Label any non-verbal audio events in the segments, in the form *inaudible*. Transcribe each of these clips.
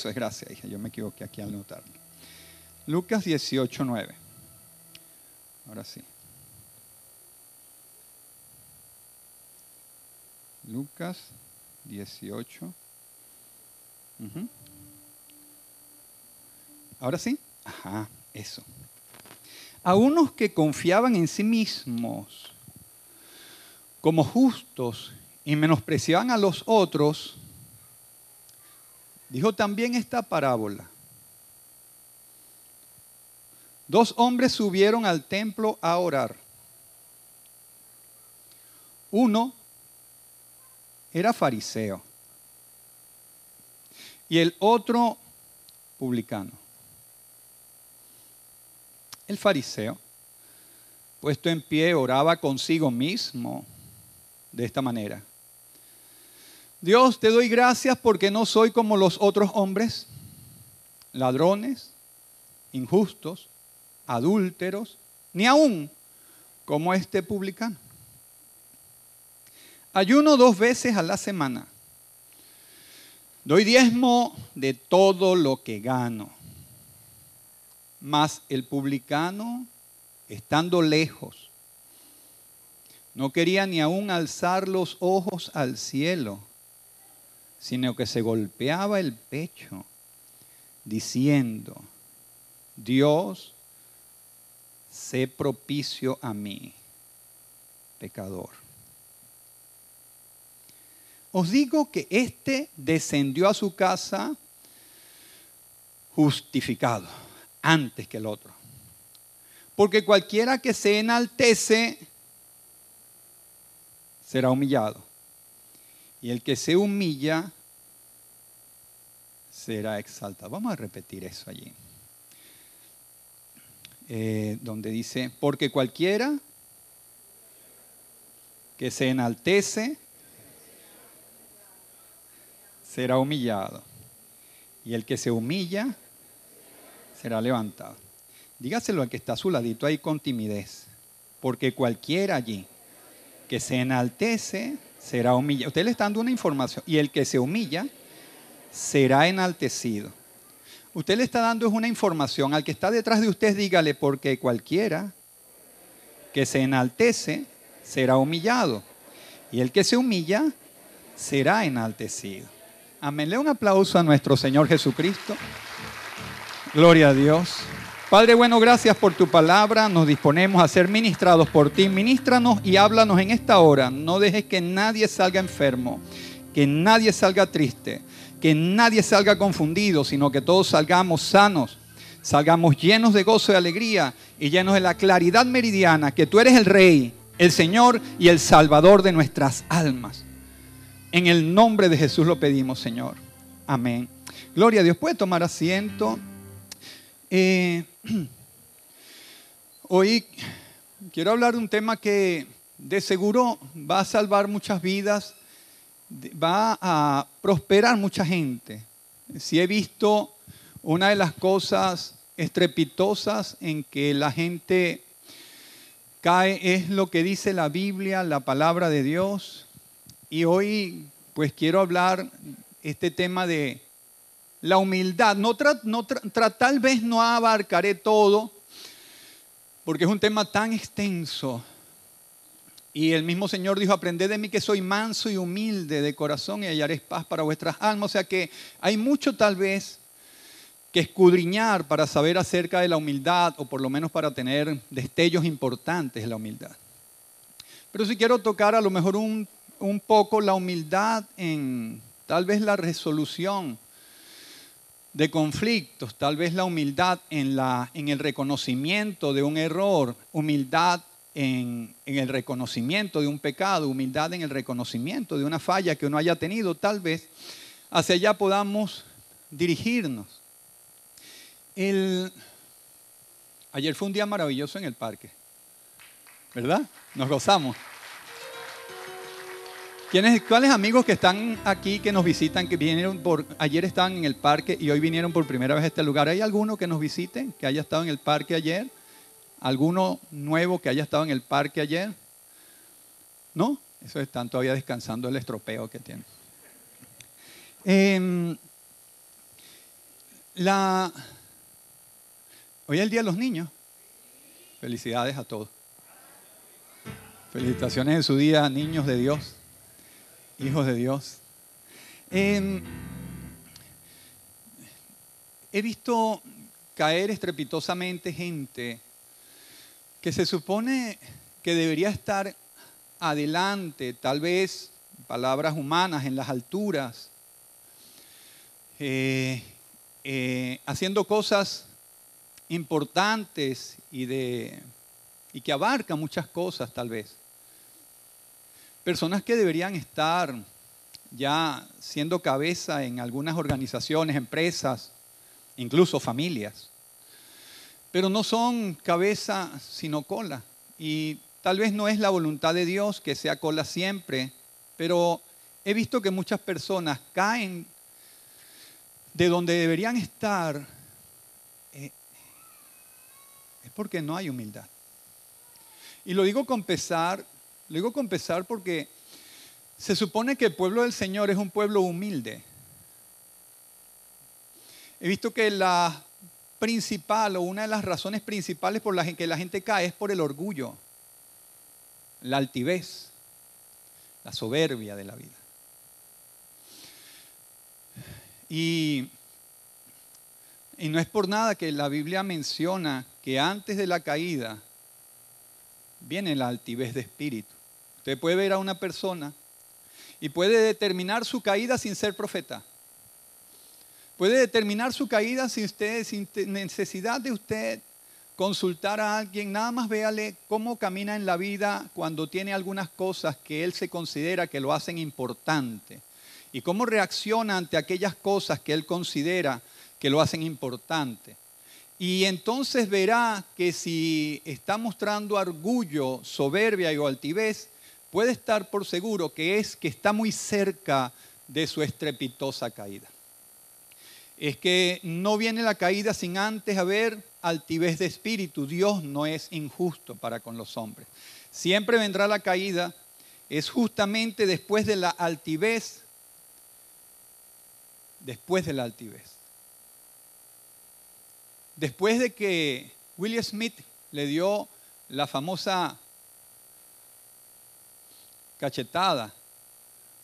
Eso es gracia, hija. Yo me equivoqué aquí al notarlo. Lucas 18, 9. Ahora sí. Lucas 18. Ujú. Ahora sí. Ajá, eso. A unos que confiaban en sí mismos como justos y menospreciaban a los otros, dijo también esta parábola. Dos hombres subieron al templo a orar. Uno era fariseo y el otro publicano. El fariseo, puesto en pie, oraba consigo mismo de esta manera. Dios, te doy gracias porque no soy como los otros hombres, ladrones, injustos, adúlteros, ni aún como este publicano. Ayuno dos veces a la semana. Doy diezmo de todo lo que gano. Mas el publicano, estando lejos, no quería ni aún alzar los ojos al cielo, sino que se golpeaba el pecho, diciendo, Dios, sé propicio a mí, pecador. Os digo que éste descendió a su casa justificado antes que el otro. Porque cualquiera que se enaltece será humillado. Y el que se humilla será exaltado. Vamos a repetir eso allí. Eh, donde dice, porque cualquiera que se enaltece será humillado. Y el que se humilla será levantado. Dígaselo al que está a su ladito ahí con timidez. Porque cualquiera allí que se enaltece será humillado. Usted le está dando una información. Y el que se humilla será enaltecido. Usted le está dando una información. Al que está detrás de usted, dígale, porque cualquiera que se enaltece será humillado. Y el que se humilla será enaltecido. Amén. Le un aplauso a nuestro Señor Jesucristo. Gloria a Dios. Padre bueno, gracias por tu palabra. Nos disponemos a ser ministrados por ti. Ministranos y háblanos en esta hora. No dejes que nadie salga enfermo, que nadie salga triste, que nadie salga confundido, sino que todos salgamos sanos, salgamos llenos de gozo y alegría y llenos de la claridad meridiana, que tú eres el Rey, el Señor y el Salvador de nuestras almas. En el nombre de Jesús lo pedimos, Señor. Amén. Gloria a Dios. Puede tomar asiento. Eh, *clears throat* hoy quiero hablar de un tema que de seguro va a salvar muchas vidas, va a prosperar mucha gente. Si he visto una de las cosas estrepitosas en que la gente cae es lo que dice la Biblia, la palabra de Dios. Y hoy pues quiero hablar este tema de la humildad. No, tal vez no abarcaré todo, porque es un tema tan extenso. Y el mismo Señor dijo, aprended de mí que soy manso y humilde de corazón y hallaréis paz para vuestras almas. O sea que hay mucho tal vez que escudriñar para saber acerca de la humildad o por lo menos para tener destellos importantes de la humildad. Pero si quiero tocar a lo mejor un un poco la humildad en tal vez la resolución de conflictos, tal vez la humildad en, la, en el reconocimiento de un error, humildad en, en, el reconocimiento de un pecado, humildad en el reconocimiento de una falla que uno haya tenido, tal vez hacia allá podamos dirigirnos. El, ayer fue un día maravilloso en el parque, ¿verdad? Nos gozamos. ¿Quiénes, ¿Cuáles amigos que están aquí, que nos visitan, que vinieron por, ayer estaban en el parque y hoy vinieron por primera vez a este lugar? ¿Hay alguno que nos visite, que haya estado en el parque ayer? ¿Alguno nuevo que haya estado en el parque ayer? ¿No? Eso están todavía descansando el estropeo que tienen. Eh, La... Hoy es el Día de los Niños. Felicidades a todos. Felicitaciones en su día, niños de Dios, hijos de Dios. Em, he visto caer estrepitosamente gente que se supone que debería estar adelante, tal vez palabras humanas en las alturas, eh, eh, haciendo cosas importantes y, de, y que abarcan muchas cosas tal vez. Personas que deberían estar ya siendo cabeza en algunas organizaciones, empresas, incluso familias. Pero no son cabeza sino cola. Y tal vez no es la voluntad de Dios que sea cola siempre, pero he visto que muchas personas caen de donde deberían estar eh, es porque no hay humildad. Y lo digo con pesar, lo digo con pesar porque se supone que el pueblo del Señor es un pueblo humilde. He visto que la principal o una de las razones principales por las que la gente cae es por el orgullo, la altivez, la soberbia de la vida. Y, y no es por nada que la Biblia menciona que antes de la caída viene la altivez de espíritu. Usted puede ver a una persona y puede determinar su caída sin ser profeta. Puede determinar su caída sin, usted, sin necesidad de usted consultar a alguien, nada más véale cómo camina en la vida cuando tiene algunas cosas que él se considera que lo hacen importante y cómo reacciona ante aquellas cosas que él considera que lo hacen importante. Y entonces verá que si está mostrando orgullo, soberbia o altivez, puede estar por seguro que es que está muy cerca de su estrepitosa caída. Es que no viene la caída sin antes haber altivez de espíritu. Dios no es injusto para con los hombres. Siempre vendrá la caída. Es justamente después de la altivez, después de la altivez. Después de que William Smith le dio la famosa cachetada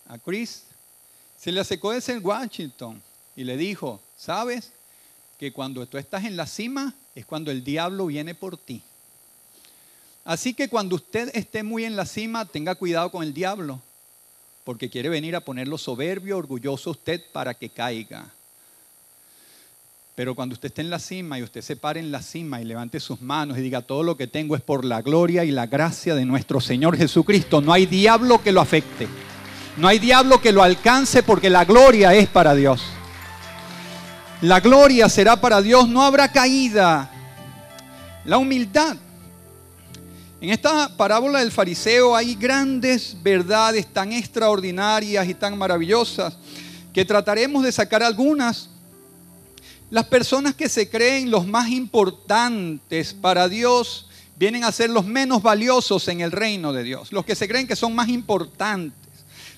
a Chris, se le acercó desde Washington y le dijo, ¿sabes? Que cuando tú estás en la cima es cuando el diablo viene por ti. Así que cuando usted esté muy en la cima, tenga cuidado con el diablo, porque quiere venir a ponerlo soberbio, orgulloso usted para que caiga. Pero cuando usted esté en la cima y usted se pare en la cima y levante sus manos y diga, todo lo que tengo es por la gloria y la gracia de nuestro Señor Jesucristo, no hay diablo que lo afecte. No hay diablo que lo alcance porque la gloria es para Dios. La gloria será para Dios, no habrá caída. La humildad. En esta parábola del fariseo hay grandes verdades tan extraordinarias y tan maravillosas que trataremos de sacar algunas las personas que se creen los más importantes para Dios vienen a ser los menos valiosos en el reino de Dios. Los que se creen que son más importantes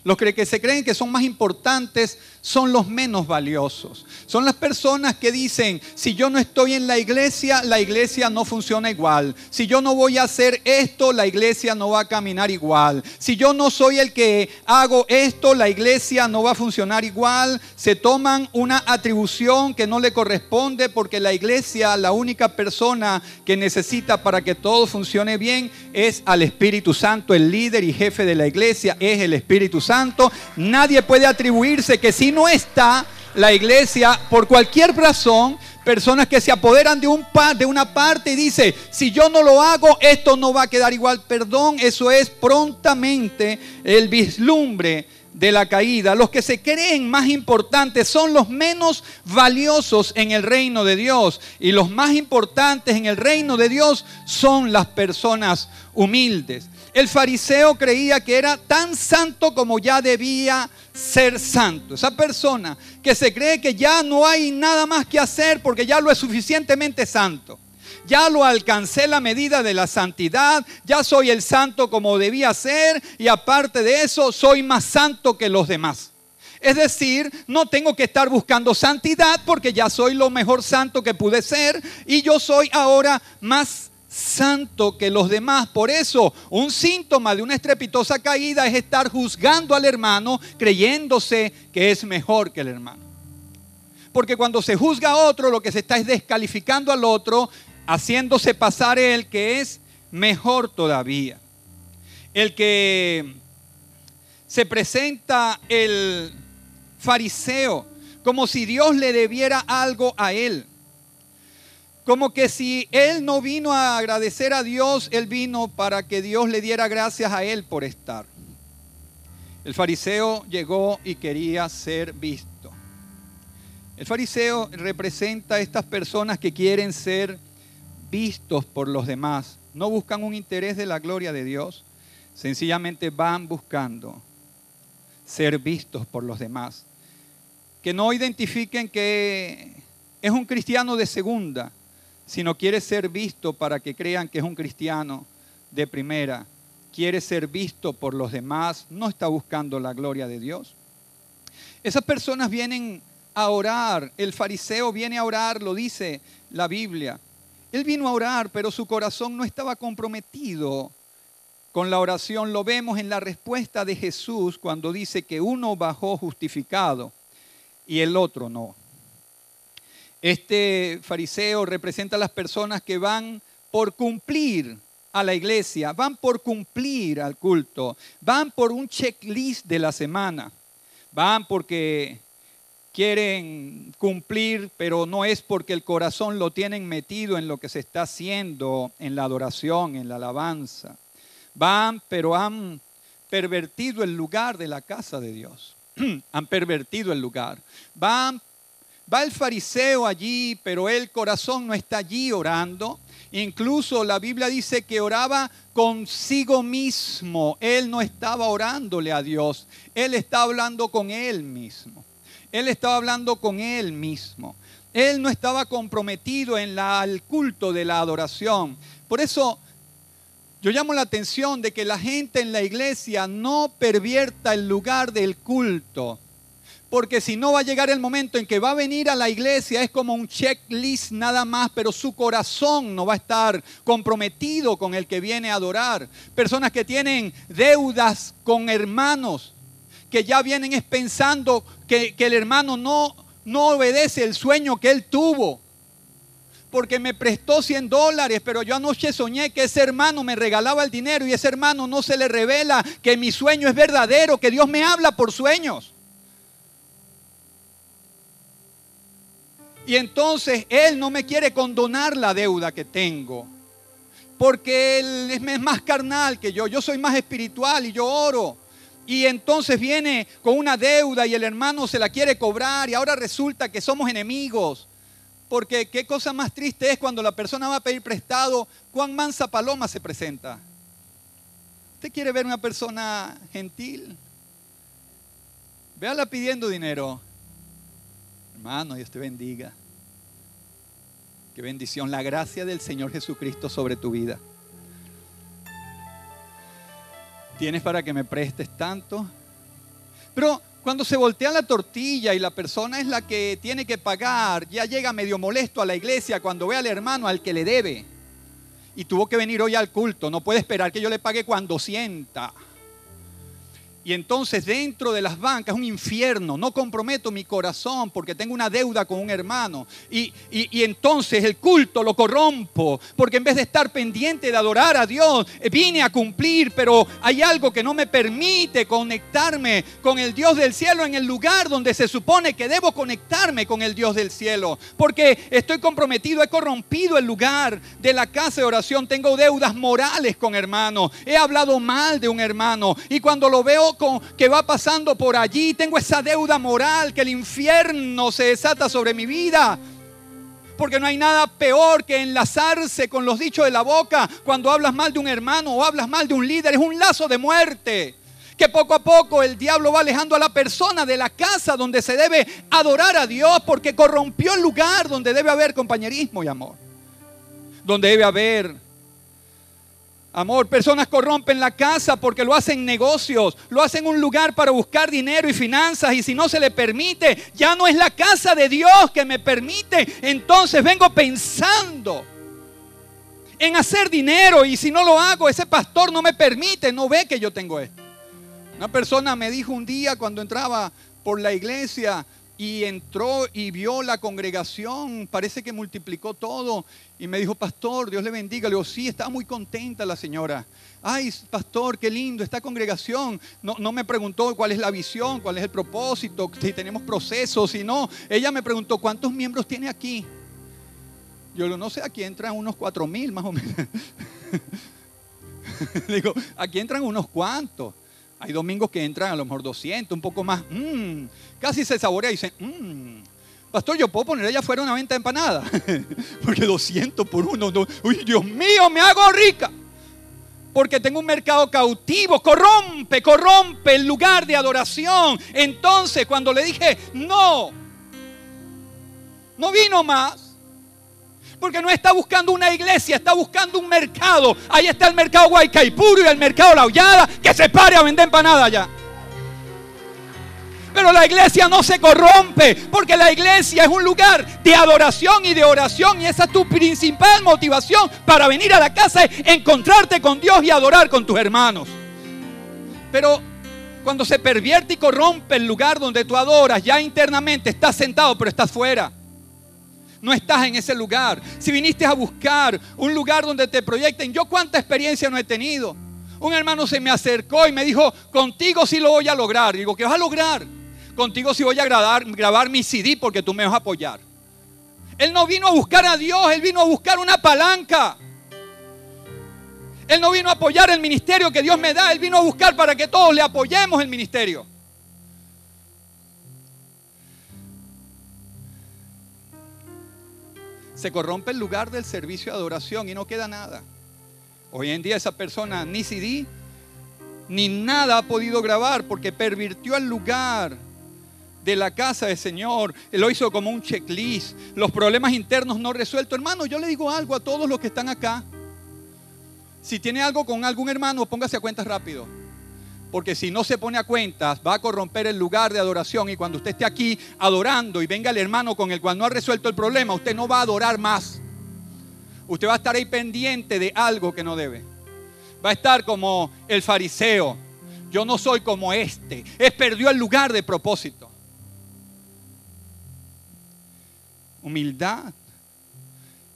los que se creen que son más importantes son los menos valiosos. Son las personas que dicen, si yo no estoy en la iglesia, la iglesia no funciona igual. Si yo no voy a hacer esto, la iglesia no va a caminar igual. Si yo no soy el que hago esto, la iglesia no va a funcionar igual. Se toman una atribución que no le corresponde porque la iglesia, la única persona que necesita para que todo funcione bien es al Espíritu Santo. El líder y jefe de la iglesia es el Espíritu Santo nadie puede atribuirse que si no está la iglesia, por cualquier razón, personas que se apoderan de, un de una parte y dice, si yo no lo hago, esto no va a quedar igual. Perdón, eso es prontamente el vislumbre de la caída. Los que se creen más importantes son los menos valiosos en el reino de Dios. Y los más importantes en el reino de Dios son las personas humildes. El fariseo creía que era tan santo como ya debía ser santo. Esa persona que se cree que ya no hay nada más que hacer porque ya lo es suficientemente santo. Ya lo alcancé la medida de la santidad, ya soy el santo como debía ser y aparte de eso soy más santo que los demás. Es decir, no tengo que estar buscando santidad porque ya soy lo mejor santo que pude ser y yo soy ahora más santo que los demás. Por eso, un síntoma de una estrepitosa caída es estar juzgando al hermano creyéndose que es mejor que el hermano. Porque cuando se juzga a otro, lo que se está es descalificando al otro, haciéndose pasar el que es mejor todavía. El que se presenta el fariseo como si Dios le debiera algo a él como que si él no vino a agradecer a Dios, él vino para que Dios le diera gracias a él por estar. El fariseo llegó y quería ser visto. El fariseo representa a estas personas que quieren ser vistos por los demás. No buscan un interés de la gloria de Dios, sencillamente van buscando ser vistos por los demás. Que no identifiquen que es un cristiano de segunda, sino quiere ser visto para que crean que es un cristiano de primera, quiere ser visto por los demás, no está buscando la gloria de Dios. Esas personas vienen a orar, el fariseo viene a orar, lo dice la Biblia. Él vino a orar, pero su corazón no estaba comprometido con la oración. Lo vemos en la respuesta de Jesús cuando dice que uno bajó justificado y el otro no. Este fariseo representa a las personas que van por cumplir a la iglesia, van por cumplir al culto, van por un checklist de la semana, van porque quieren cumplir, pero no es porque el corazón lo tienen metido en lo que se está haciendo, en la adoración, en la alabanza. Van, pero han pervertido el lugar de la casa de Dios. *clears throat* han pervertido el lugar. Van Va el fariseo allí, pero el corazón no está allí orando. Incluso la Biblia dice que oraba consigo mismo. Él no estaba orándole a Dios. Él estaba hablando con él mismo. Él estaba hablando con él mismo. Él no estaba comprometido en la, el culto de la adoración. Por eso yo llamo la atención de que la gente en la iglesia no pervierta el lugar del culto porque si no va a llegar el momento en que va a venir a la iglesia, es como un checklist nada más, pero su corazón no va a estar comprometido con el que viene a adorar. Personas que tienen deudas con hermanos, que ya vienen pensando que, el hermano no, no obedece el sueño que él tuvo porque me prestó 100 dólares, pero yo anoche soñé que ese hermano me regalaba el dinero y ese hermano no se le revela que mi sueño es verdadero, que Dios me habla por sueños. Y entonces Él no me quiere condonar la deuda que tengo. Porque Él es más carnal que yo. Yo soy más espiritual y yo oro. Y entonces viene con una deuda y el hermano se la quiere cobrar y ahora resulta que somos enemigos. Porque qué cosa más triste es cuando la persona va a pedir prestado, cuán mansa paloma se presenta. ¿Usted quiere ver una persona gentil? Véala pidiendo dinero. Hermano, Dios te bendiga. Qué bendición, la gracia del Señor Jesucristo sobre tu vida. ¿Tienes para que me prestes tanto? Pero cuando se voltea la tortilla y la persona es la que tiene que pagar, ya llega medio molesto a la iglesia cuando ve al hermano al que le debe. Y tuvo que venir hoy al culto. No puede esperar que yo le pague cuando sienta. Y entonces dentro de las bancas es un infierno. No comprometo mi corazón porque tengo una deuda con un hermano. Y, y, entonces el culto lo corrompo. Porque en vez de estar pendiente de adorar a Dios, eh, vine a cumplir. Pero hay algo que no me permite conectarme con el Dios del cielo en el lugar donde se supone que debo conectarme con el Dios del cielo. Porque estoy comprometido, he corrompido el lugar de la casa de oración. Tengo deudas morales con hermanos. He hablado mal de un hermano. Y cuando lo veo que va pasando por allí, tengo esa deuda moral que el infierno se desata sobre mi vida. Porque no hay nada peor que enlazarse con los dichos de la boca cuando hablas mal de un hermano o hablas mal de un líder. Es un lazo de muerte. Que poco a poco el diablo va alejando a la persona de la casa donde se debe adorar a Dios porque corrompió el lugar donde debe haber compañerismo y amor. Donde debe haber Amor, personas corrompen la casa porque lo hacen negocios, lo hacen un lugar para buscar dinero y finanzas y si no se le permite, ya no es la casa de Dios que me permite. Entonces vengo pensando en hacer dinero y si no lo hago, ese pastor no me permite, no ve que yo tengo esto. Una persona me dijo un día cuando entraba por la iglesia, y entró y vio la congregación, parece que multiplicó todo. Y me dijo, pastor, Dios le bendiga. Le digo, sí, estaba muy contenta la señora. Ay, pastor, qué lindo esta congregación. No, me preguntó cuál es la visión, cuál es el propósito, si tenemos procesos, si no. Ella me preguntó, ¿cuántos miembros tiene aquí? Yo no sé, aquí entran unos cuatro mil más o menos. *laughs* digo, aquí entran unos cuantos. Hay domingos que entran a lo mejor 200, un poco más. Mm, casi se saborea y dice, mmm, pastor, yo puedo poner allá afuera una venta de empanada. *laughs* Porque 200 por uno, uy, Dios mío, me hago rica. Porque tengo un mercado cautivo, corrompe, corrompe el lugar de adoración. Entonces, cuando le dije, no, no vino más. Porque no está buscando una iglesia, está buscando un mercado. Ahí está el mercado Guaycaipuro y el mercado La Hollada, que se pare a vender empanada allá. Pero la iglesia no se corrompe, porque la iglesia es un lugar de adoración y de oración. Y esa es tu principal motivación para venir a la casa, encontrarte con Dios y adorar con tus hermanos. Pero cuando se pervierte y corrompe el lugar donde tú adoras, ya internamente estás sentado, pero estás fuera. No estás en ese lugar. Si viniste a buscar un lugar donde te proyecten, yo cuánta experiencia no he tenido. Un hermano se me acercó y me dijo, contigo sí lo voy a lograr. digo, ¿qué vas a lograr? Contigo sí voy a grabar, grabar mi CD porque tú me vas a apoyar. Él no vino a buscar a Dios, él vino a buscar una palanca. Él no vino a apoyar el ministerio que Dios me da, él vino a buscar para que todos le apoyemos el ministerio. Se corrompe el lugar del servicio de adoración y no queda nada. Hoy en día esa persona ni CD ni nada ha podido grabar porque pervirtió el lugar de la casa del Señor. Lo hizo como un checklist. Los problemas internos no resueltos. Hermano, yo le digo algo a todos los que están acá. Si tiene algo con algún hermano, póngase a cuentas rápido. Porque si no se pone a cuentas, va a corromper el lugar de adoración. Y cuando usted esté aquí adorando y venga el hermano con el cual no ha resuelto el problema, usted no va a adorar más. Usted va a estar ahí pendiente de algo que no debe. Va a estar como el fariseo. Yo no soy como este. Es perdió el lugar de propósito. Humildad.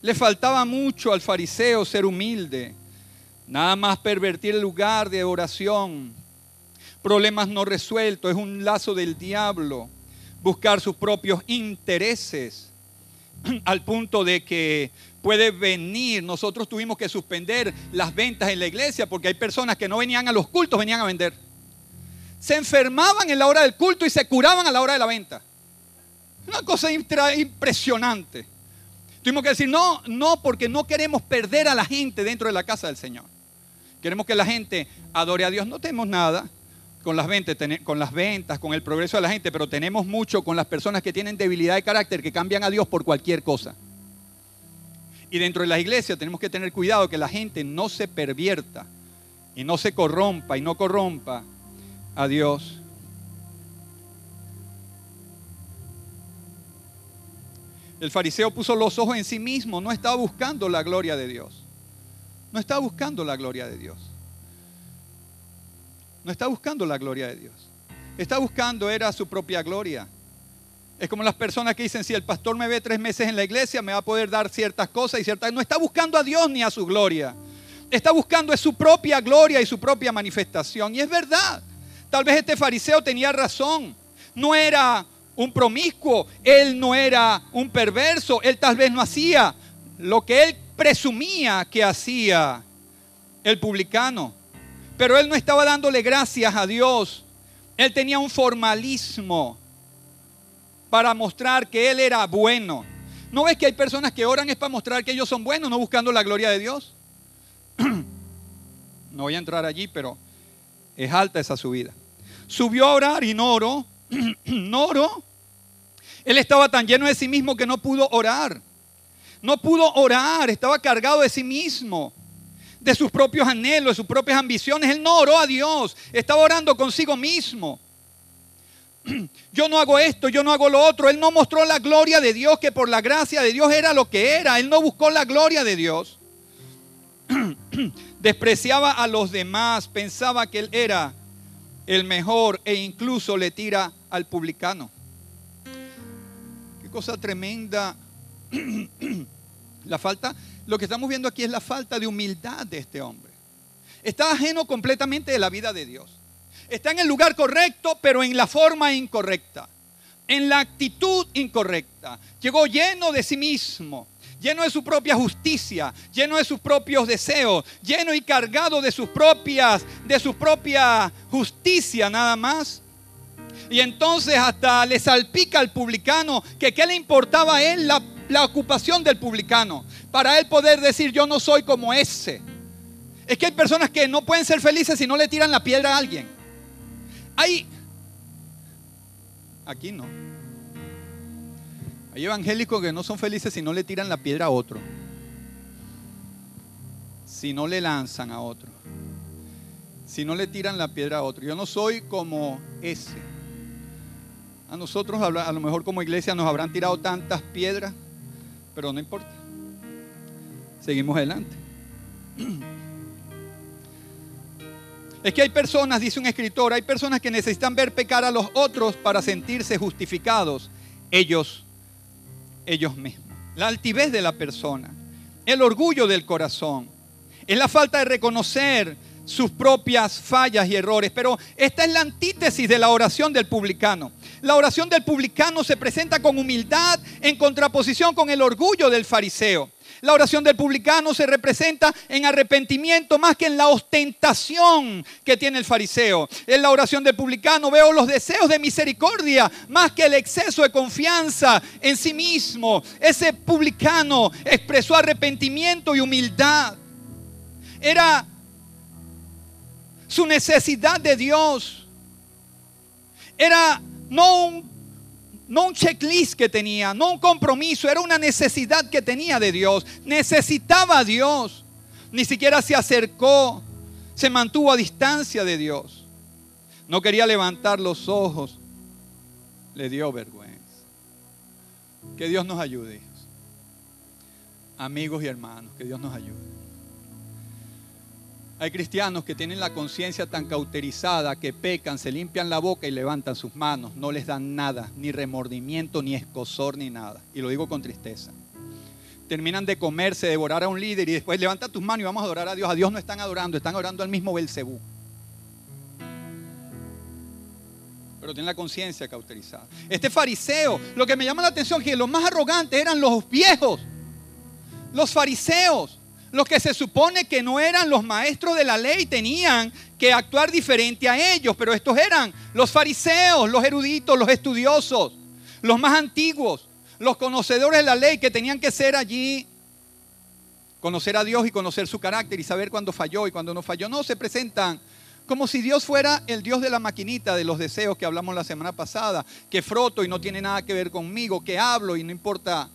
Le faltaba mucho al fariseo ser humilde, nada más pervertir el lugar de oración, problemas no resueltos, es un lazo del diablo, buscar sus propios intereses, *clears throat* al punto de que puede venir, nosotros tuvimos que suspender las ventas en la iglesia porque hay personas que no venían a los cultos, venían a vender. Se enfermaban en la hora del culto y se curaban a la hora de la venta. Una cosa impresionante. Tuvimos que decir, no, no, porque no queremos perder a la gente dentro de la casa del Señor. Queremos que la gente adore a Dios. No tenemos nada con las, ventas, con las ventas, con el progreso de la gente, pero tenemos mucho con las personas que tienen debilidad de carácter, que cambian a Dios por cualquier cosa. Y dentro de la iglesia tenemos que tener cuidado que la gente no se pervierta y no se corrompa y no corrompa a Dios. El fariseo puso los ojos en sí mismo, no estaba buscando la gloria de Dios. No estaba buscando la gloria de Dios. No está buscando la gloria de Dios. Está buscando era su propia gloria. Es como las personas que dicen, si el pastor me ve tres meses en la iglesia, me va a poder dar ciertas cosas y ciertas... No está buscando a Dios ni a su gloria. Está buscando es su propia gloria y su propia manifestación. Y es verdad. Tal vez este fariseo tenía razón. No era un promiscuo, él no era un perverso, él tal vez no hacía lo que él presumía que hacía el publicano. Pero él no estaba dándole gracias a Dios. Él tenía un formalismo para mostrar que él era bueno. ¿No ves que hay personas que oran es para mostrar que ellos son buenos, no buscando la gloria de Dios? *clears throat* No voy a entrar allí, pero es alta esa subida. Subió a orar y no oró. *clears throat* no oró. Él estaba tan lleno de sí mismo que no pudo orar. No pudo orar, estaba cargado de sí mismo. de sus propios anhelos, de sus propias ambiciones. Él no oró a Dios, estaba orando consigo mismo. *clears throat* Yo no hago esto, yo no hago lo otro. Él no mostró la gloria de Dios, que por la gracia de Dios era lo que era. Él no buscó la gloria de Dios. *clears throat* Despreciaba a los demás, pensaba que él era el mejor e incluso le tira al publicano. Cosa tremenda. *clears throat* La falta, lo que estamos viendo aquí es la falta de humildad de este hombre. Está ajeno completamente de la vida de Dios. Está en el lugar correcto, pero en la forma incorrecta. En la actitud incorrecta. Llegó lleno de sí mismo, lleno de su propia justicia, lleno de sus propios deseos, lleno y cargado de sus propias, de su propia justicia nada más. Y entonces hasta le salpica al publicano que qué le importaba a él la, la ocupación del publicano, para él poder decir yo no soy como ese. Es que hay personas que no pueden ser felices si no le tiran la piedra a alguien. Hay, aquí no. Hay evangélicos que no son felices si no le tiran la piedra a otro. Si no le lanzan a otro. Si no le tiran la piedra a otro. Yo no soy como ese. A nosotros a lo mejor como iglesia nos habrán tirado tantas piedras, pero no importa. Seguimos adelante. *clears throat* Es que hay personas, dice un escritor, hay personas que necesitan ver pecar a los otros para sentirse justificados ellos, ellos mismos. La altivez de la persona, el orgullo del corazón, es la falta de reconocer sus propias fallas y errores. Pero esta es la antítesis de la oración del publicano. La oración del publicano se presenta con humildad en contraposición con el orgullo del fariseo. La oración del publicano se representa en arrepentimiento más que en la ostentación que tiene el fariseo. En la oración del publicano veo los deseos de misericordia más que el exceso de confianza en sí mismo. Ese publicano expresó arrepentimiento y humildad. Era su necesidad de Dios. Era no un no un checklist que tenía, no un compromiso, era una necesidad que tenía de Dios. Necesitaba a Dios. Ni siquiera se acercó, se mantuvo a distancia de Dios. No quería levantar los ojos. Le dio vergüenza. Que Dios nos ayude. Amigos y hermanos, que Dios nos ayude. Hay cristianos que tienen la conciencia tan cauterizada que pecan, se limpian la boca y levantan sus manos. No les dan nada, ni remordimiento, ni escosor, ni nada. Y lo digo con tristeza. Terminan de comerse, devorar a un líder y después levanta tus manos y vamos a adorar a Dios. A Dios no están adorando, están adorando al mismo Belcebú. Pero tienen la conciencia cauterizada. Este fariseo, lo que me llama la atención es que los más arrogantes eran los viejos, los fariseos. Los que se supone que no eran los maestros de la ley tenían que actuar diferente a ellos, pero estos eran los fariseos, los eruditos, los estudiosos, los más antiguos, los conocedores de la ley que tenían que ser allí, conocer a Dios y conocer su carácter y saber cuándo falló y cuándo no falló. No, se presentan como si Dios fuera el Dios de la maquinita de los deseos que hablamos la semana pasada, que froto y no tiene nada que ver conmigo, que hablo y no importa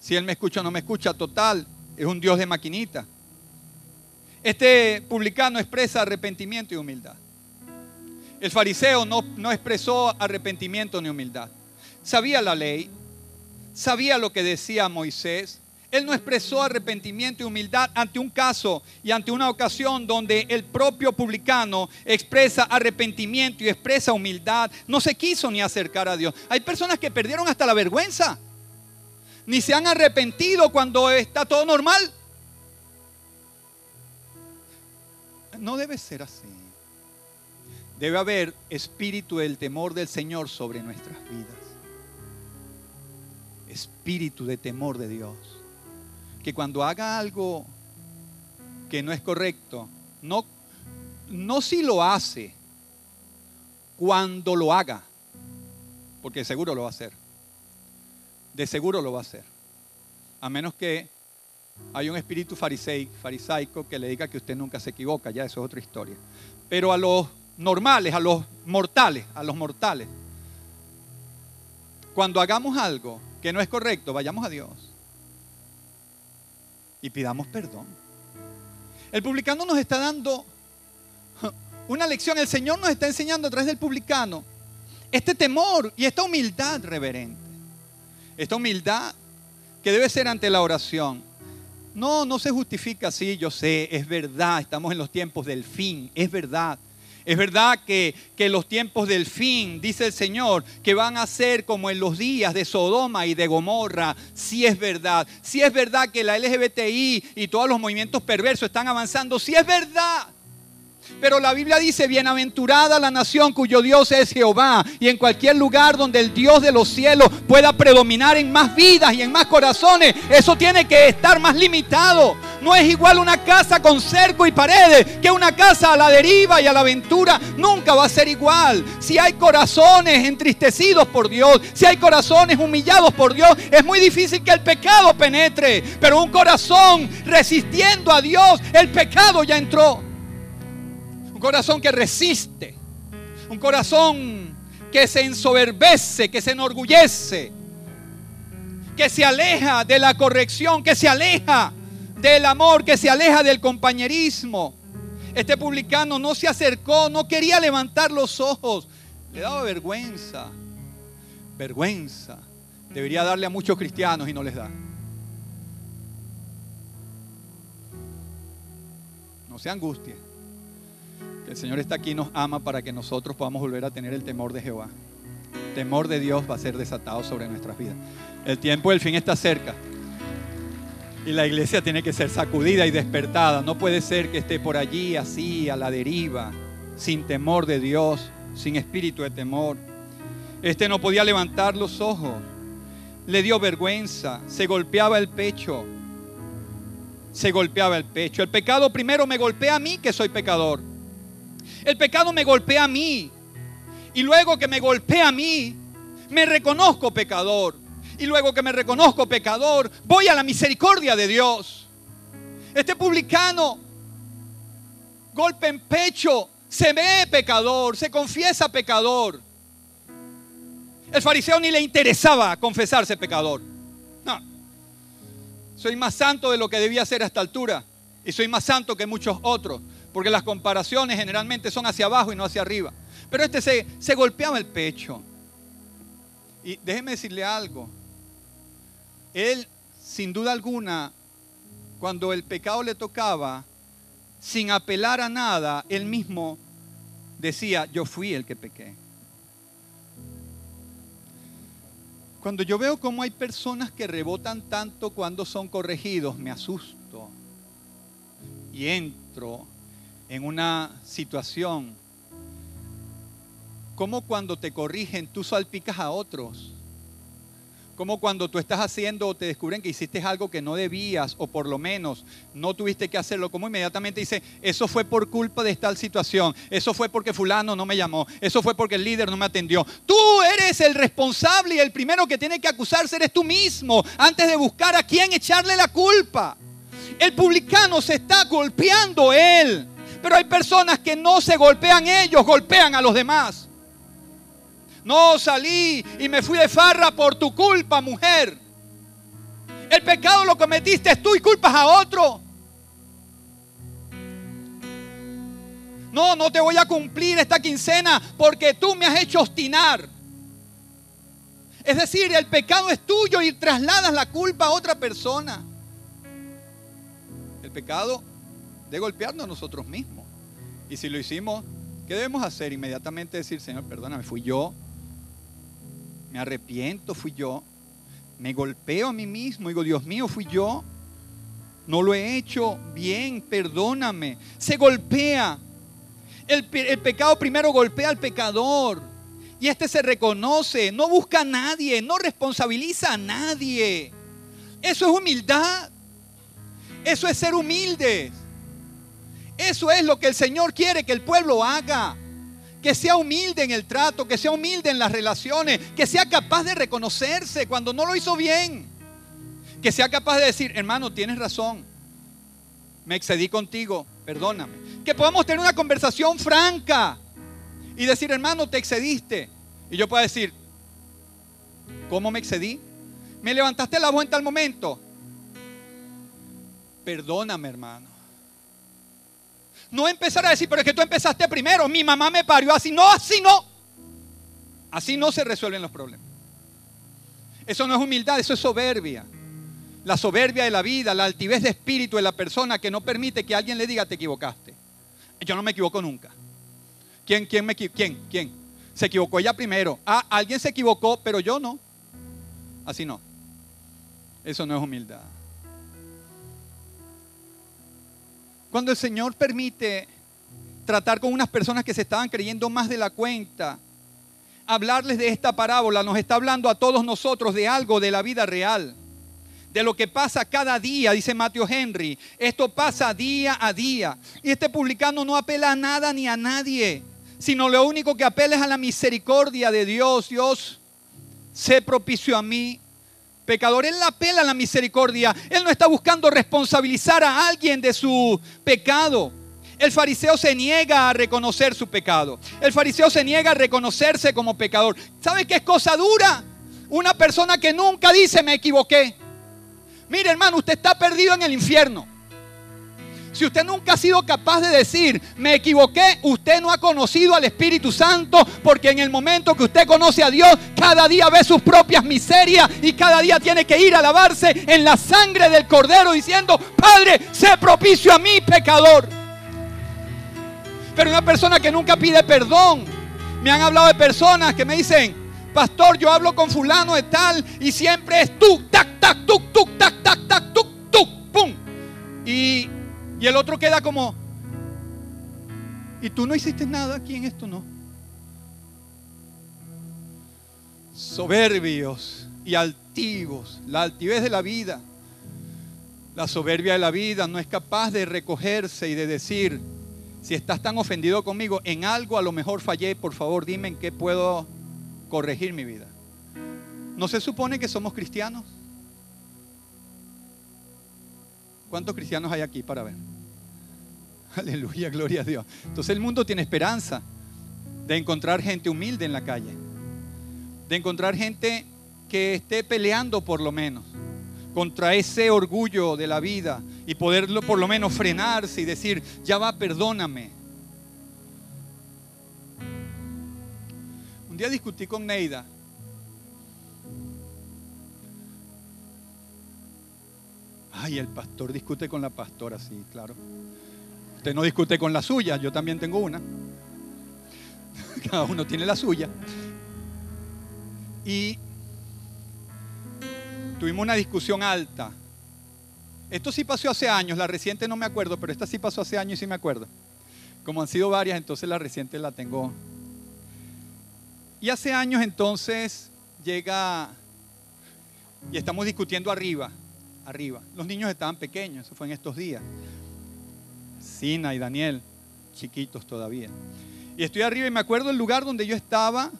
si Él me escucha o no me escucha, total, es un Dios de maquinita. Este publicano expresa arrepentimiento y humildad. El fariseo no, no expresó arrepentimiento ni humildad. Sabía la ley, sabía lo que decía Moisés. Él no expresó arrepentimiento y humildad ante un caso y ante una ocasión donde el propio publicano expresa arrepentimiento y expresa humildad. No se quiso ni acercar a Dios. Hay personas que perdieron hasta la vergüenza ni se han arrepentido cuando está todo normal. No debe ser así. Debe haber espíritu del temor del Señor sobre nuestras vidas. Espíritu de temor de Dios. Que cuando haga algo que no es correcto, no, no si lo hace, cuando lo haga, porque seguro lo va a hacer de seguro lo va a hacer. A menos que hay un espíritu farisaico que le diga que usted nunca se equivoca, ya eso es otra historia. Pero a los normales, a los mortales, a los mortales, cuando hagamos algo que no es correcto, vayamos a Dios y pidamos perdón. El publicano nos está dando una lección. El Señor nos está enseñando a través del publicano este temor y esta humildad reverente. Esta humildad que debe ser ante la oración. No, no se justifica así, yo sé, es verdad, estamos en los tiempos del fin, es verdad. Es verdad que, que, los tiempos del fin, dice el Señor, que van a ser como en los días de Sodoma y de Gomorra. Sí es verdad. Sí es verdad que la LGBTI y todos los movimientos perversos están avanzando. Sí es verdad. Pero la Biblia dice, bienaventurada la nación cuyo Dios es Jehová. Y en cualquier lugar donde el Dios de los cielos pueda predominar en más vidas y en más corazones, eso tiene que estar más limitado. No es igual una casa con cerco y paredes que una casa a la deriva y a la aventura. Nunca va a ser igual. Si hay corazones entristecidos por Dios, si hay corazones humillados por Dios, es muy difícil que el pecado penetre. Pero un corazón resistiendo a Dios, el pecado ya entró corazón que resiste, un corazón que se ensoberbece, que se enorgullece, que se aleja de la corrección, que se aleja del amor, que se aleja del compañerismo. Este publicano no se acercó, no quería levantar los ojos, le daba vergüenza, vergüenza. Debería darle a muchos cristianos y no les da. No se angustie. El Señor está aquí y nos ama para que nosotros podamos volver a tener el temor de Jehová. El temor de Dios va a ser desatado sobre nuestras vidas. El tiempo del fin está cerca. Y la iglesia tiene que ser sacudida y despertada. No puede ser que esté por allí así, a la deriva, sin temor de Dios, sin espíritu de temor. Este no podía levantar los ojos. Le dio vergüenza, se golpeaba el pecho. Se golpeaba el pecho. El pecado primero me golpea a mí que soy pecador. El pecado me golpea a mí. Y luego que me golpea a mí, me reconozco pecador. Y luego que me reconozco pecador, voy a la misericordia de Dios. Este publicano, golpe en pecho, se ve pecador, se confiesa pecador. El fariseo ni le interesaba confesarse pecador. No. Soy más santo de lo que debía ser a esta altura. Y soy más santo que muchos otros porque las comparaciones generalmente son hacia abajo y no hacia arriba. Pero este se, golpeaba el pecho. Y déjeme decirle algo. Él, sin duda alguna, cuando el pecado le tocaba, sin apelar a nada, él mismo decía, yo fui el que pequé. Cuando yo veo cómo hay personas que rebotan tanto cuando son corregidos, me asusto y entro en una situación, como cuando te corrigen tú salpicas a otros, como cuando tú estás haciendo o te descubren que hiciste algo que no debías o por lo menos no tuviste que hacerlo, como inmediatamente dice, eso fue por culpa de tal situación, eso fue porque fulano no me llamó, eso fue porque el líder no me atendió. Tú eres el responsable y el primero que tiene que acusarse eres tú mismo antes de buscar a quién echarle la culpa. El publicano se está golpeando él. Pero hay personas que no se golpean ellos, golpean a los demás. No salí y me fui de farra por tu culpa, mujer. El pecado lo cometiste tú y culpas a otro. No, no te voy a cumplir esta quincena porque tú me has hecho obstinar. Es decir, el pecado es tuyo y trasladas la culpa a otra persona. El pecado de golpearnos a nosotros mismos. Y si lo hicimos, ¿qué debemos hacer? Inmediatamente decir, Señor, perdóname, fui yo. Me arrepiento, fui yo. Me golpeo a mí mismo. Digo, Dios mío, fui yo. No lo he hecho bien, perdóname. Se golpea. El, el pecado primero golpea al pecador. Y este se reconoce, no busca a nadie, no responsabiliza a nadie. Eso es humildad. Eso es ser humildes. Eso es lo que el Señor quiere que el pueblo haga. Que sea humilde en el trato, que sea humilde en las relaciones, que sea capaz de reconocerse cuando no lo hizo bien. Que sea capaz de decir, hermano, tienes razón. Me excedí contigo, perdóname. Que podamos tener una conversación franca y decir, hermano, te excediste. Y yo puedo decir, ¿cómo me excedí? ¿Me levantaste la voz en tal momento? Perdóname, hermano. No empezar a decir, pero es que tú empezaste primero, mi mamá me parió así. No, así no. Así no se resuelven los problemas. Eso no es humildad, eso es soberbia. La soberbia de la vida, la altivez de espíritu de la persona que no permite que alguien le diga te equivocaste. Yo no me equivoco nunca. ¿Quién, quién, me, quién, quién? Se equivocó ella primero. Ah, alguien se equivocó, pero yo no. Así no. Eso no es humildad. Cuando el Señor permite tratar con unas personas que se estaban creyendo más de la cuenta, hablarles de esta parábola, nos está hablando a todos nosotros de algo de la vida real, de lo que pasa cada día, dice Matthew Henry. Esto pasa día a día. Y este publicano no apela a nada ni a nadie, sino lo único que apela es a la misericordia de Dios. Dios, se propicio a mí pecador. Él apela a la misericordia. Él no está buscando responsabilizar a alguien de su pecado. El fariseo se niega a reconocer su pecado. El fariseo se niega a reconocerse como pecador. ¿Sabe qué es cosa dura? Una persona que nunca dice me equivoqué. Mire hermano, usted está perdido en el infierno. Si usted nunca ha sido capaz de decir, me equivoqué, usted no ha conocido al Espíritu Santo, porque en el momento que usted conoce a Dios, cada día ve sus propias miserias y cada día tiene que ir a lavarse en la sangre del Cordero diciendo, Padre, sé propicio a mí, pecador. Pero una persona que nunca pide perdón, me han hablado de personas que me dicen, pastor, yo hablo con fulano de tal y siempre es tú, tac, tac, tuk, tuk, tac, tac, tac, tuk, tuk, pum. Y y el otro queda como, y tú no hiciste nada aquí en esto, no. Soberbios y altivos, la altivez de la vida. La soberbia de la vida no es capaz de recogerse y de decir, si estás tan ofendido conmigo, en algo a lo mejor fallé, por favor dime en qué puedo corregir mi vida. ¿No se supone que somos cristianos? ¿Cuántos cristianos hay aquí para ver? *laughs* Aleluya, gloria a Dios. Entonces el mundo tiene esperanza de encontrar gente humilde en la calle, de encontrar gente que esté peleando por lo menos contra ese orgullo de la vida y poderlo por lo menos frenarse y decir, ya va, perdóname. Un día discutí con Neida Ay, el pastor discute con la pastora, sí, claro. Usted no discute con la suya, yo también tengo una. *laughs* Cada uno tiene la suya. Y tuvimos una discusión alta. Esto sí pasó hace años, la reciente no me acuerdo, pero esta sí pasó hace años y sí me acuerdo. Como han sido varias, entonces la reciente la tengo. Y hace años entonces llega y estamos discutiendo arriba arriba. Los niños estaban pequeños, eso fue en estos días. Sina y Daniel, chiquitos todavía. Y estoy arriba y me acuerdo el lugar donde yo estaba.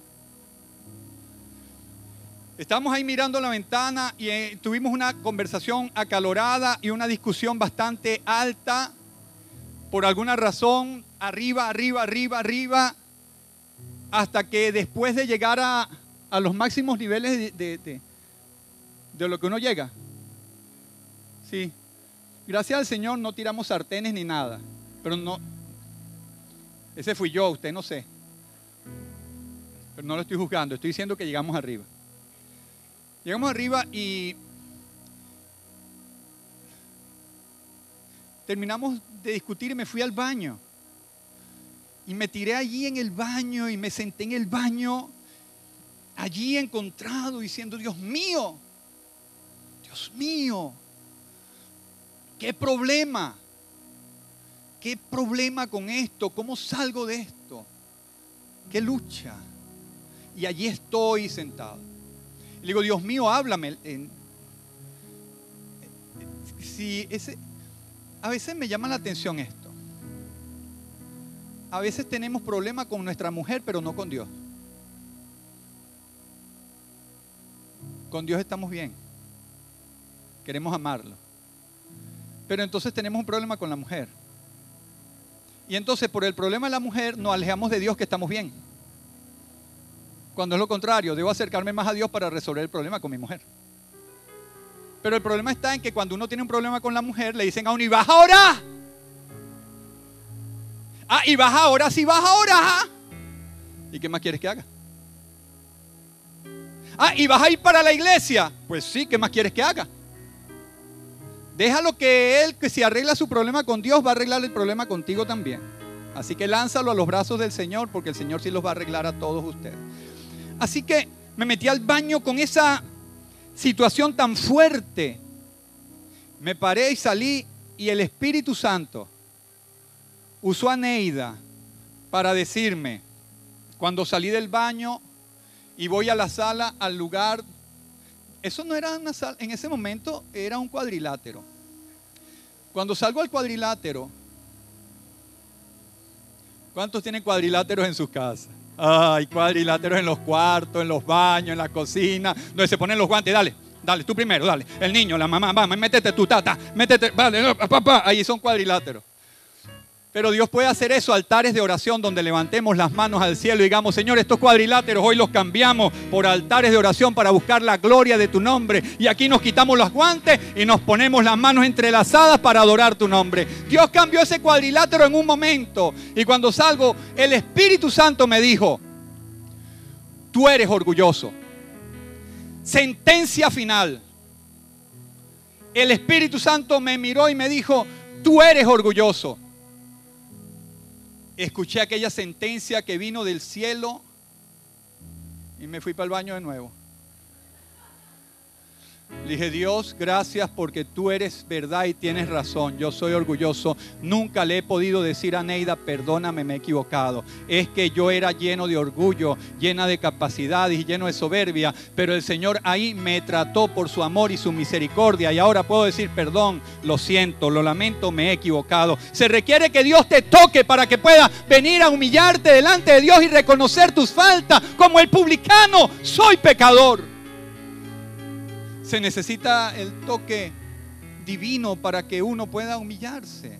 Estábamos ahí mirando la ventana y eh, tuvimos una conversación acalorada y una discusión bastante alta. Por alguna razón, arriba, arriba, arriba, arriba, hasta que después de llegar a, los máximos niveles de lo que uno llega, Sí. Gracias al Señor no tiramos sartenes ni nada. Pero no. Ese fui yo, usted no sé. Pero no lo estoy juzgando, estoy diciendo que llegamos arriba. Llegamos arriba y terminamos de discutir y me fui al baño. Y me tiré allí en el baño y me senté en el baño, allí encontrado, diciendo, Dios mío, Dios mío, ¿Qué problema? ¿Qué problema con esto? ¿Cómo salgo de esto? ¿Qué lucha? Y allí estoy sentado. le digo, Dios mío, háblame. Si a veces me llama la atención esto. A veces tenemos problemas con nuestra mujer, pero no con Dios. Con Dios estamos bien. Queremos amarlo. Pero entonces tenemos un problema con la mujer. Y entonces por el problema de la mujer nos alejamos de Dios que estamos bien. Cuando es lo contrario, debo acercarme más a Dios para resolver el problema con mi mujer. Pero el problema está en que cuando uno tiene un problema con la mujer, le dicen a uno, y vas ahora. Ah, y vas ahora, sí vas ahora. ¿Y qué más quieres que haga? Ah, y vas a ir para la iglesia. Pues sí, ¿qué más quieres que haga? Déjalo que él, que si arregla su problema con Dios, va a arreglar el problema contigo también. Así que lánzalo a los brazos del Señor, porque el Señor sí los va a arreglar a todos ustedes. Así que me metí al baño con esa situación tan fuerte. Me paré y salí y el Espíritu Santo usó a Neida para decirme, cuando salí del baño y voy a la sala, al lugar, eso no era una sala, en ese momento era un cuadrilátero. Cuando salgo al cuadrilátero, ¿cuántos tienen cuadriláteros en sus casas? Ay, cuadriláteros en los cuartos, en los baños, en la cocina, donde se ponen los guantes, dale. Dale, tú primero, dale. El niño, la mamá, vamos, métete tú, tata, métete, vale, papá, ahí son cuadriláteros. Pero Dios puede hacer eso, altares de oración donde levantemos las manos al cielo y digamos, Señor, estos cuadriláteros hoy los cambiamos por altares de oración para buscar la gloria de tu nombre. Y aquí nos quitamos los guantes y nos ponemos las manos entrelazadas para adorar tu nombre. Dios cambió ese cuadrilátero en un momento. Y cuando salgo, el Espíritu Santo me dijo, tú eres orgulloso. Sentencia final. El Espíritu Santo me miró y me dijo, tú eres orgulloso escuché aquella sentencia que vino del cielo y me fui para el baño de nuevo. Le dije, Dios, gracias porque tú eres verdad y tienes razón. Yo soy orgulloso. Nunca le he podido decir a Neida, perdóname, me he equivocado. Es que yo era lleno de orgullo, llena de capacidad y lleno de soberbia. Pero el Señor ahí me trató por su amor y su misericordia. Y ahora puedo decir, perdón, lo siento, lo lamento, me he equivocado. Se requiere que Dios te toque para que pueda venir a humillarte delante de Dios y reconocer tus faltas. Como el publicano, soy pecador se necesita el toque divino para que uno pueda humillarse.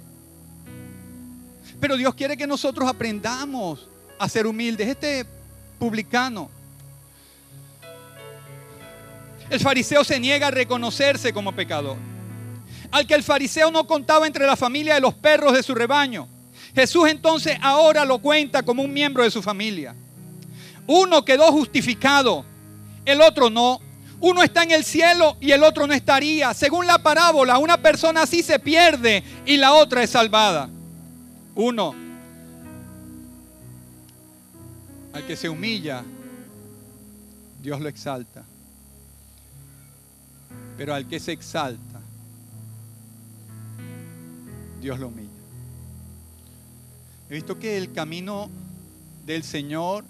Pero Dios quiere que nosotros aprendamos a ser humildes. Este publicano, el fariseo se niega a reconocerse como pecador. Al que el fariseo no contaba entre la familia de los perros de su rebaño. Jesús entonces ahora lo cuenta como un miembro de su familia. Uno quedó justificado, el otro no. Uno está en el cielo y el otro no estaría. Según la parábola, una persona así se pierde y la otra es salvada. Uno, al que se humilla, Dios lo exalta. Pero al que se exalta, Dios lo humilla. He visto que el camino del Señor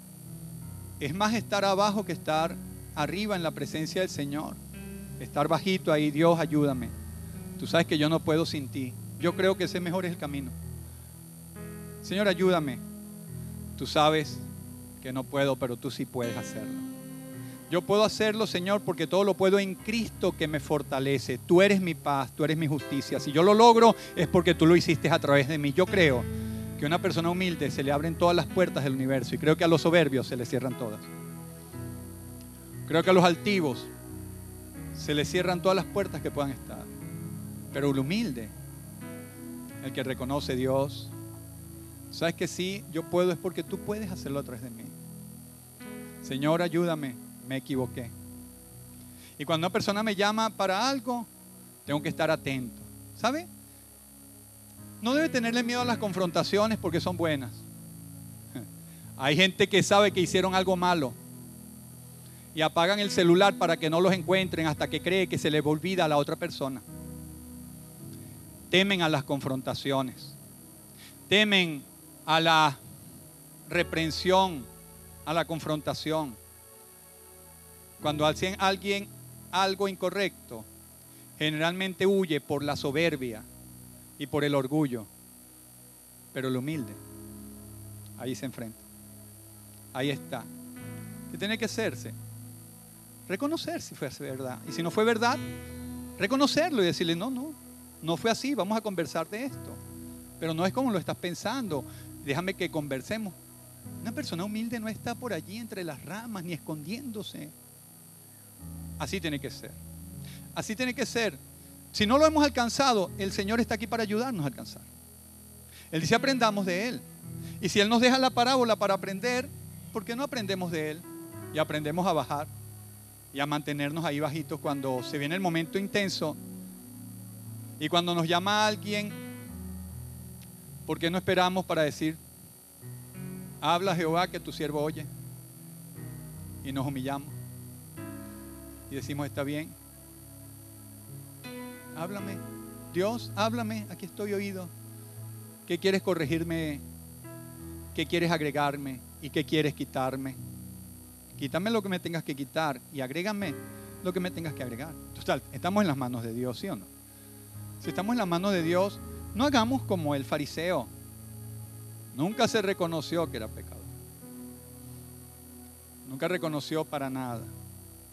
es más estar abajo que estar arriba en la presencia del Señor. Estar bajito ahí, Dios, ayúdame. Tú sabes que yo no puedo sin ti. Yo creo que ese mejor es el camino. Señor, ayúdame. Tú sabes que no puedo, pero tú sí puedes hacerlo. Yo puedo hacerlo, Señor, porque todo lo puedo en Cristo que me fortalece. Tú eres mi paz, tú eres mi justicia. Si yo lo logro es porque tú lo hiciste a través de mí. Yo creo que a una persona humilde se le abren todas las puertas del universo y creo que a los soberbios se le cierran todas. Creo que a los altivos se les cierran todas las puertas que puedan estar. Pero el humilde, el que reconoce a Dios, sabes que sí, yo puedo es porque tú puedes hacerlo a través de mí. Señor, ayúdame, me equivoqué. Y cuando una persona me llama para algo, tengo que estar atento. ¿Sabe? No debe tenerle miedo a las confrontaciones porque son buenas. *laughs* Hay gente que sabe que hicieron algo malo y apagan el celular para que no los encuentren hasta que cree que se les olvida a la otra persona. Temen a las confrontaciones, temen a la reprensión, a la confrontación. Cuando hacen alguien algo incorrecto, generalmente huye por la soberbia y por el orgullo, pero el humilde, ahí se enfrenta, ahí está. ¿Qué tiene que hacerse? Reconocer si fue verdad. Y si no fue verdad, reconocerlo y decirle, no, no, no fue así, vamos a conversar de esto. Pero no es como lo estás pensando, déjame que conversemos. Una persona humilde no está por allí entre las ramas ni escondiéndose. Así tiene que ser. Así tiene que ser. Si no lo hemos alcanzado, el Señor está aquí para ayudarnos a alcanzar. Él dice, aprendamos de Él. Y si Él nos deja la parábola para aprender, ¿por qué no aprendemos de Él? Y aprendemos a bajar y a mantenernos ahí bajitos cuando se viene el momento intenso. Y cuando nos llama alguien, ¿por qué no esperamos para decir, habla Jehová que tu siervo oye? Y nos humillamos. Y decimos, está bien. Háblame. Dios, háblame. Aquí estoy oído. ¿Qué quieres corregirme? ¿Qué quieres agregarme? ¿Y qué quieres quitarme? Quítame lo que me tengas que quitar y agrégame lo que me tengas que agregar. Total, estamos en las manos de Dios, ¿sí o no? Si estamos en las manos de Dios, no hagamos como el fariseo. Nunca se reconoció que era pecador. Nunca reconoció para nada.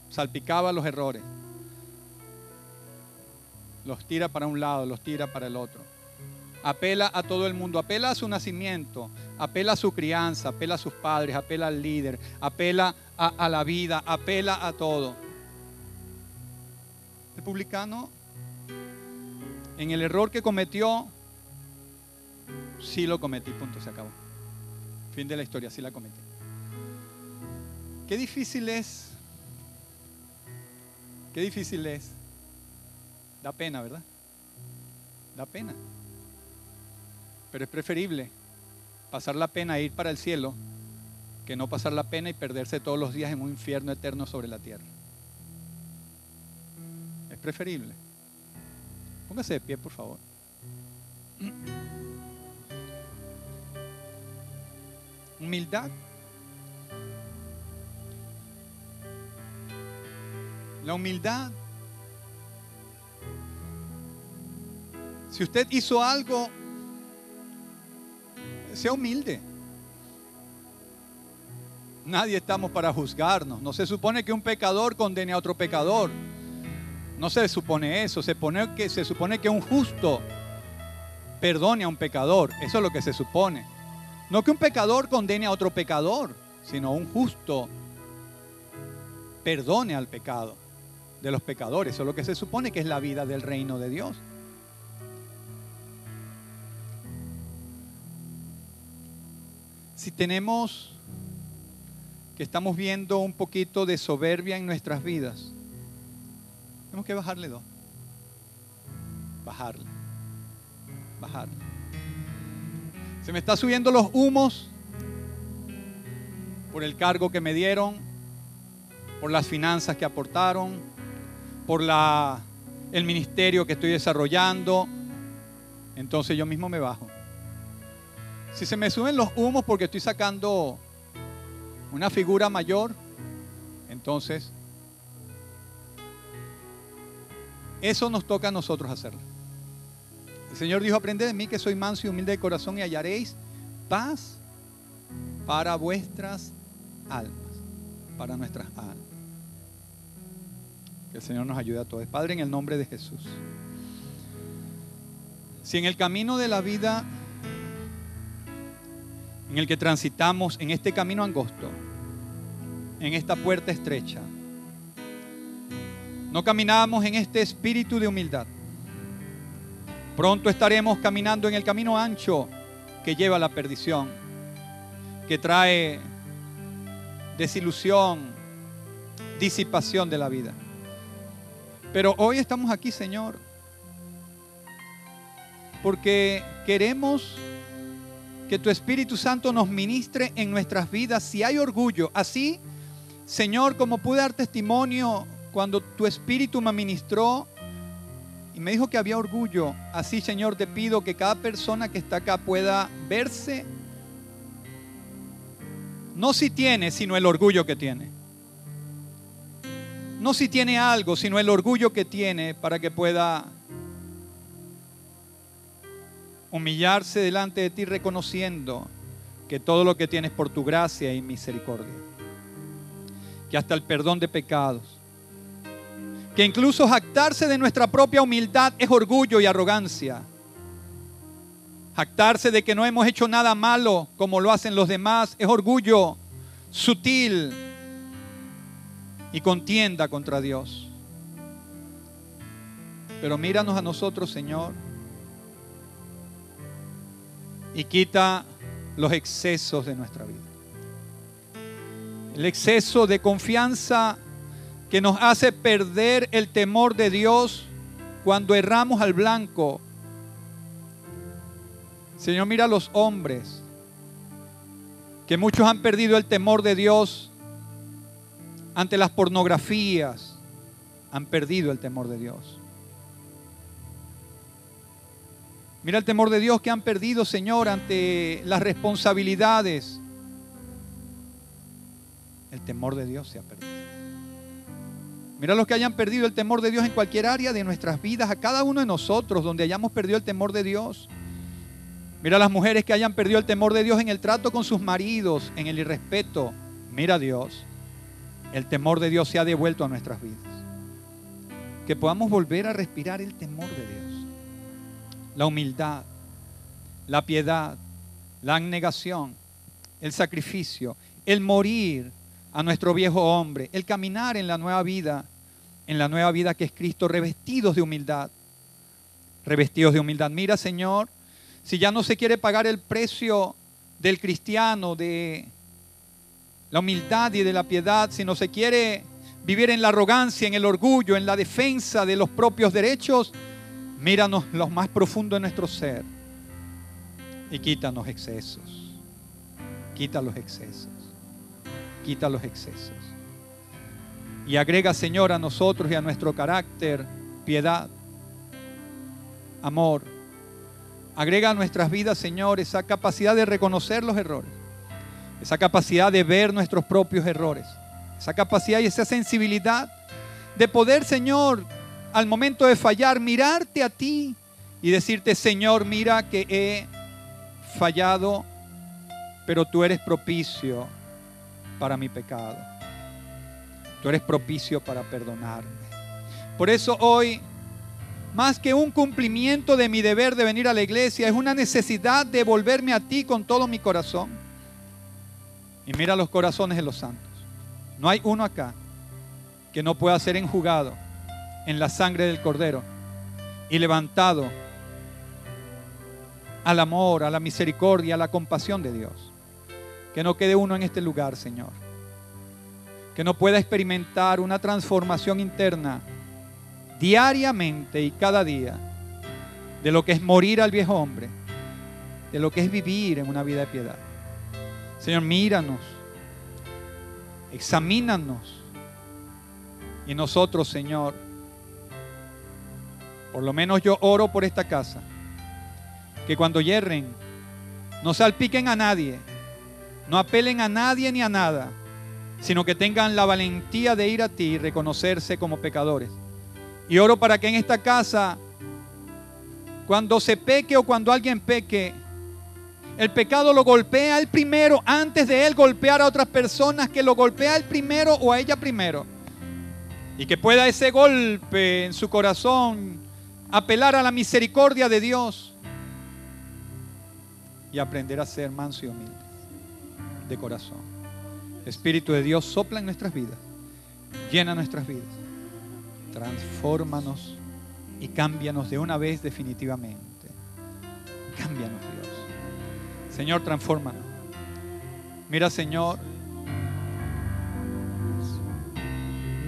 Salpicaba los errores. Los tira para un lado, los tira para el otro. Apela a todo el mundo, apela a su nacimiento, apela a su crianza, apela a sus padres, apela al líder, apela a, la vida, apela a todo. El publicano, en el error que cometió, sí lo cometí, punto, se acabó. Fin de la historia, sí la cometí. Qué difícil es, qué difícil es. Da pena, ¿verdad? Da pena. Pero es preferible pasar la pena e ir para el cielo que no pasar la pena y perderse todos los días en un infierno eterno sobre la tierra. Es preferible. Póngase de pie, por favor. *clears throat* Humildad. La humildad. Si usted hizo algo sea humilde. Nadie estamos para juzgarnos. No se supone que un pecador condene a otro pecador. No se supone eso. Se, pone que, se supone que un justo perdone a un pecador. Eso es lo que se supone. No que un pecador condene a otro pecador, sino un justo perdone al pecado de los pecadores. Eso es lo que se supone que es la vida del reino de Dios. Si tenemos que estamos viendo un poquito de soberbia en nuestras vidas, tenemos que bajarle dos. Bajarle. Bajarle. Se me está subiendo los humos por el cargo que me dieron, por las finanzas que aportaron, por la, el ministerio que estoy desarrollando. Entonces yo mismo me bajo. Si se me suben los humos porque estoy sacando una figura mayor, entonces eso nos toca a nosotros hacerlo. El Señor dijo, aprended de mí que soy manso y humilde de corazón y hallaréis paz para vuestras almas, para nuestras almas. Que el Señor nos ayude a todos. Padre, en el nombre de Jesús. Si en el camino de la vida en el que transitamos en este camino angosto, en esta puerta estrecha. No caminamos en este espíritu de humildad. Pronto estaremos caminando en el camino ancho que lleva a la perdición, que trae desilusión, disipación de la vida. Pero hoy estamos aquí, Señor, porque queremos que tu Espíritu Santo nos ministre en nuestras vidas si hay orgullo. Así, Señor, como pude dar testimonio cuando tu Espíritu me ministró y me dijo que había orgullo, así, Señor, te pido que cada persona que está acá pueda verse, no si tiene, sino el orgullo que tiene. No si tiene algo, sino el orgullo que tiene para que pueda humillarse delante de ti reconociendo que todo lo que tienes por tu gracia y misericordia, que hasta el perdón de pecados, que incluso jactarse de nuestra propia humildad es orgullo y arrogancia, jactarse de que no hemos hecho nada malo como lo hacen los demás es orgullo sutil y contienda contra Dios. Pero míranos a nosotros, Señor y quita los excesos de nuestra vida. El exceso de confianza que nos hace perder el temor de Dios cuando erramos al blanco. Señor, mira a los hombres, que muchos han perdido el temor de Dios ante las pornografías, han perdido el temor de Dios. Mira el temor de Dios que han perdido, Señor, ante las responsabilidades. El temor de Dios se ha perdido. Mira los que hayan perdido el temor de Dios en cualquier área de nuestras vidas, a cada uno de nosotros, donde hayamos perdido el temor de Dios. Mira las mujeres que hayan perdido el temor de Dios en el trato con sus maridos, en el irrespeto. Mira Dios, el temor de Dios se ha devuelto a nuestras vidas. Que podamos volver a respirar el temor de Dios. La humildad, la piedad, la abnegación, el sacrificio, el morir a nuestro viejo hombre, el caminar en la nueva vida, en la nueva vida que es Cristo, revestidos de humildad, revestidos de humildad. Mira, Señor, si ya no se quiere pagar el precio del cristiano, de la humildad y de la piedad, si no se quiere vivir en la arrogancia, en el orgullo, en la defensa de los propios derechos, míranos lo más profundo de nuestro ser y quítanos excesos. Quita los excesos quita los excesos. Y agrega, Señor, a nosotros y a nuestro carácter piedad, amor. Agrega a nuestras vidas, Señor, esa capacidad de reconocer los errores, esa capacidad de ver nuestros propios errores, esa capacidad y esa sensibilidad de poder, Señor, al momento de fallar, mirarte a ti y decirte, Señor, mira que he fallado, pero tú eres propicio para mi pecado. Tú eres propicio para perdonarme. Por eso hoy, más que un cumplimiento de mi deber de venir a la iglesia, es una necesidad de volverme a ti con todo mi corazón. Y mira los corazones de los santos. No hay uno acá que no pueda ser enjugado en la sangre del cordero y levantado al amor, a la misericordia, a la compasión de Dios. Que no quede uno en este lugar, Señor. Que no pueda experimentar una transformación interna diariamente y cada día de lo que es morir al viejo hombre, de lo que es vivir en una vida de piedad. Señor, míranos, examínanos. Y nosotros, Señor, por lo menos yo oro por esta casa, que cuando yerren, no salpiquen a nadie, no apelen a nadie ni a nada, sino que tengan la valentía de ir a ti y reconocerse como pecadores. Y oro para que en esta casa, cuando se peque o cuando alguien peque, el pecado lo golpea el primero antes de él golpear a otras personas, que lo golpea el primero o a ella primero. Y que pueda ese golpe en su corazón apelar a la misericordia de Dios y aprender a ser manso y humilde de corazón. Espíritu de Dios sopla en nuestras vidas, llena nuestras vidas, transfórmanos y cámbianos de una vez definitivamente. Cámbianos, Dios. Señor, transfórmanos. Mira, Señor,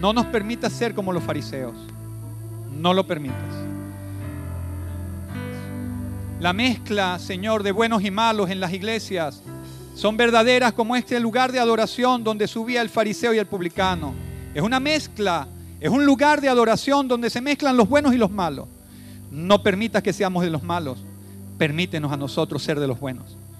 no nos permitas ser como los fariseos. No lo permitas. La mezcla, Señor, de buenos y malos en las iglesias son verdaderas como este lugar de adoración donde subía el fariseo y el publicano. Es una mezcla, es un lugar de adoración donde se mezclan los buenos y los malos. No permitas que seamos de los malos, permítenos a nosotros ser de los buenos.